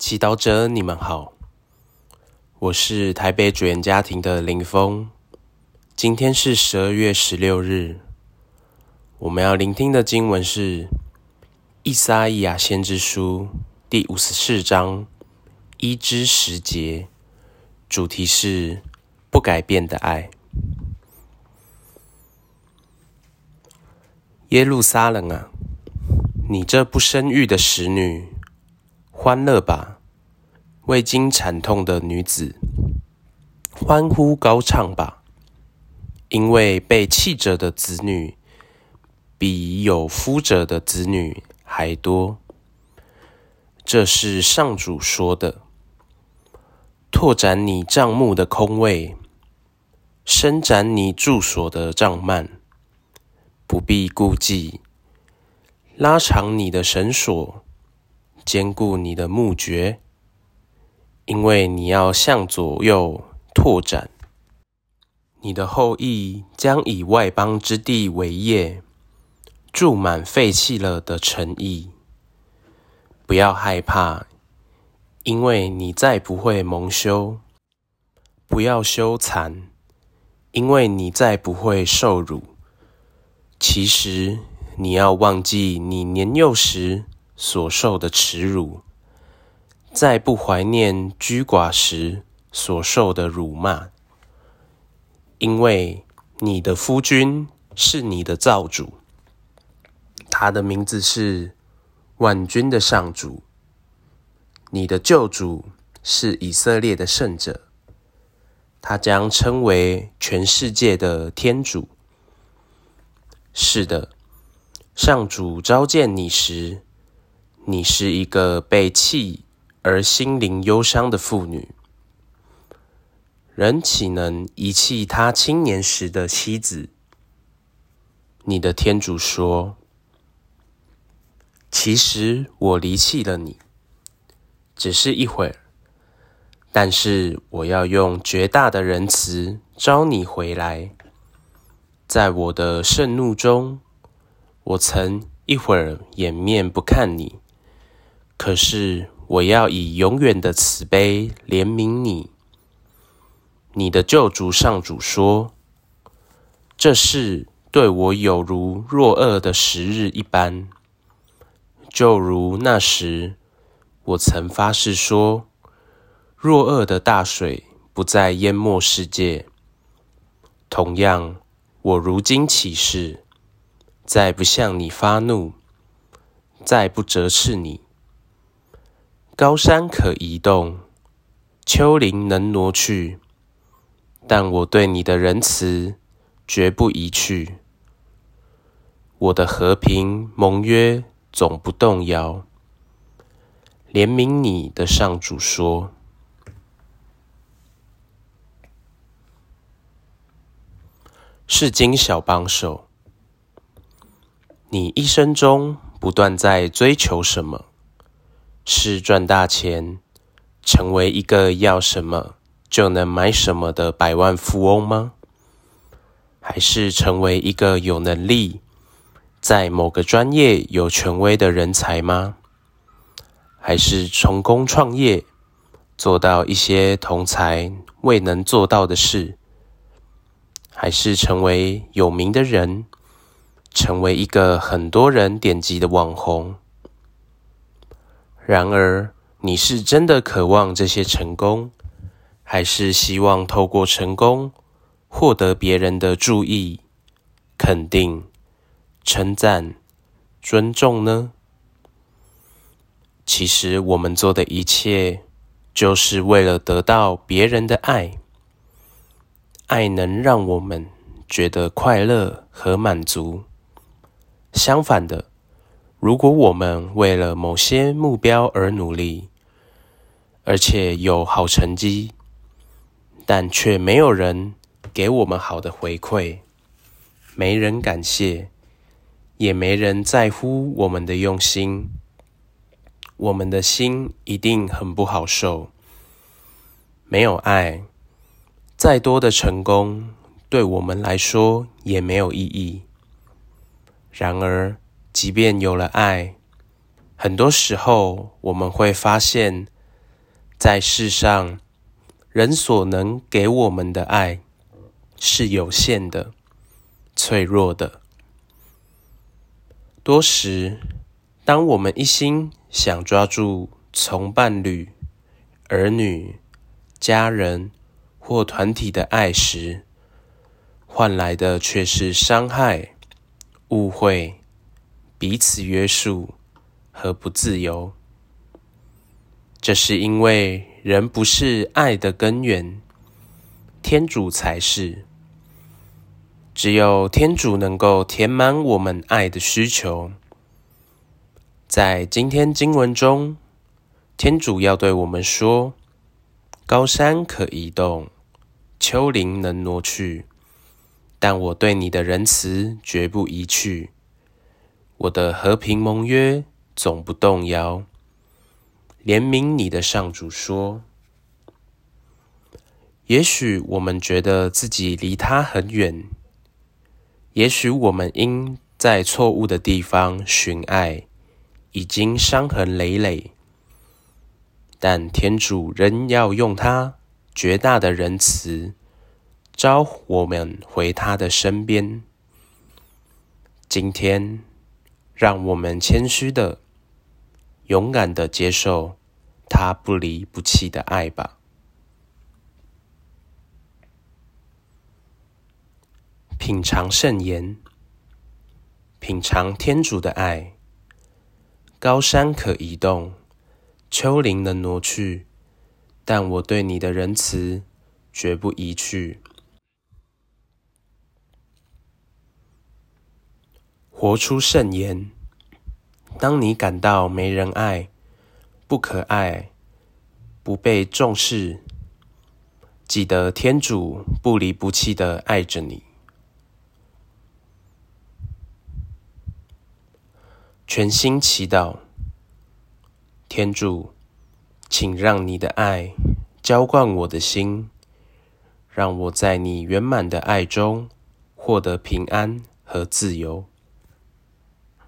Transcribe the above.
祈祷者，你们好，我是台北主言家庭的林峰。今天是十二月十六日，我们要聆听的经文是《以撒伊亚先知书》第五十四章一至十节，主题是不改变的爱。耶路撒冷啊，你这不生育的使女！欢乐吧，未经惨痛的女子，欢呼高唱吧，因为被弃者的子女比有夫者的子女还多。这是上主说的。拓展你帐幕的空位，伸展你住所的帐幔，不必顾忌，拉长你的绳索。坚固你的墓穴，因为你要向左右拓展。你的后裔将以外邦之地为业，住满废弃了的城邑。不要害怕，因为你再不会蒙羞；不要羞惭，因为你再不会受辱。其实，你要忘记你年幼时。所受的耻辱，再不怀念居寡时所受的辱骂，因为你的夫君是你的造主，他的名字是万军的上主，你的救主是以色列的圣者，他将称为全世界的天主。是的，上主召见你时。你是一个被弃而心灵忧伤的妇女，人岂能遗弃他青年时的妻子？你的天主说：“其实我离弃了你，只是一会儿，但是我要用绝大的仁慈招你回来。在我的盛怒中，我曾一会儿掩面不看你。”可是我要以永远的慈悲怜悯你。你的救主上主说：“这事对我有如若恶的时日一般，就如那时我曾发誓说，若恶的大水不再淹没世界。同样，我如今起誓，再不向你发怒，再不折斥你。”高山可移动，丘陵能挪去，但我对你的仁慈绝不移去。我的和平盟约总不动摇。怜悯你的上主说：“是金小帮手，你一生中不断在追求什么？”是赚大钱，成为一个要什么就能买什么的百万富翁吗？还是成为一个有能力，在某个专业有权威的人才吗？还是成功创业，做到一些同才未能做到的事？还是成为有名的人，成为一个很多人点击的网红？然而，你是真的渴望这些成功，还是希望透过成功获得别人的注意、肯定、称赞、尊重呢？其实，我们做的一切，就是为了得到别人的爱。爱能让我们觉得快乐和满足。相反的。如果我们为了某些目标而努力，而且有好成绩，但却没有人给我们好的回馈，没人感谢，也没人在乎我们的用心，我们的心一定很不好受。没有爱，再多的成功对我们来说也没有意义。然而，即便有了爱，很多时候我们会发现在世上，人所能给我们的爱是有限的、脆弱的。多时，当我们一心想抓住从伴侣、儿女、家人或团体的爱时，换来的却是伤害、误会、彼此约束和不自由。这是因为人不是爱的根源，天主才是。只有天主能够填满我们爱的需求。在今天经文中，天主要对我们说：“高山可移动，丘陵能挪去，但我对你的仁慈绝不移去。我的和平盟约总不动摇。”怜悯你的上主说：“也许我们觉得自己离他很远，也许我们因在错误的地方寻爱，已经伤痕累累。但天主仍要用他绝大的仁慈，招我们回他的身边。今天，让我们谦虚的。”勇敢的接受他不离不弃的爱吧。品尝圣言，品尝天主的爱。高山可移动，丘陵能挪去，但我对你的仁慈绝不移去。活出圣言。当你感到没人爱、不可爱、不被重视，记得天主不离不弃的爱着你。全心祈祷，天主，请让你的爱浇灌我的心，让我在你圆满的爱中获得平安和自由。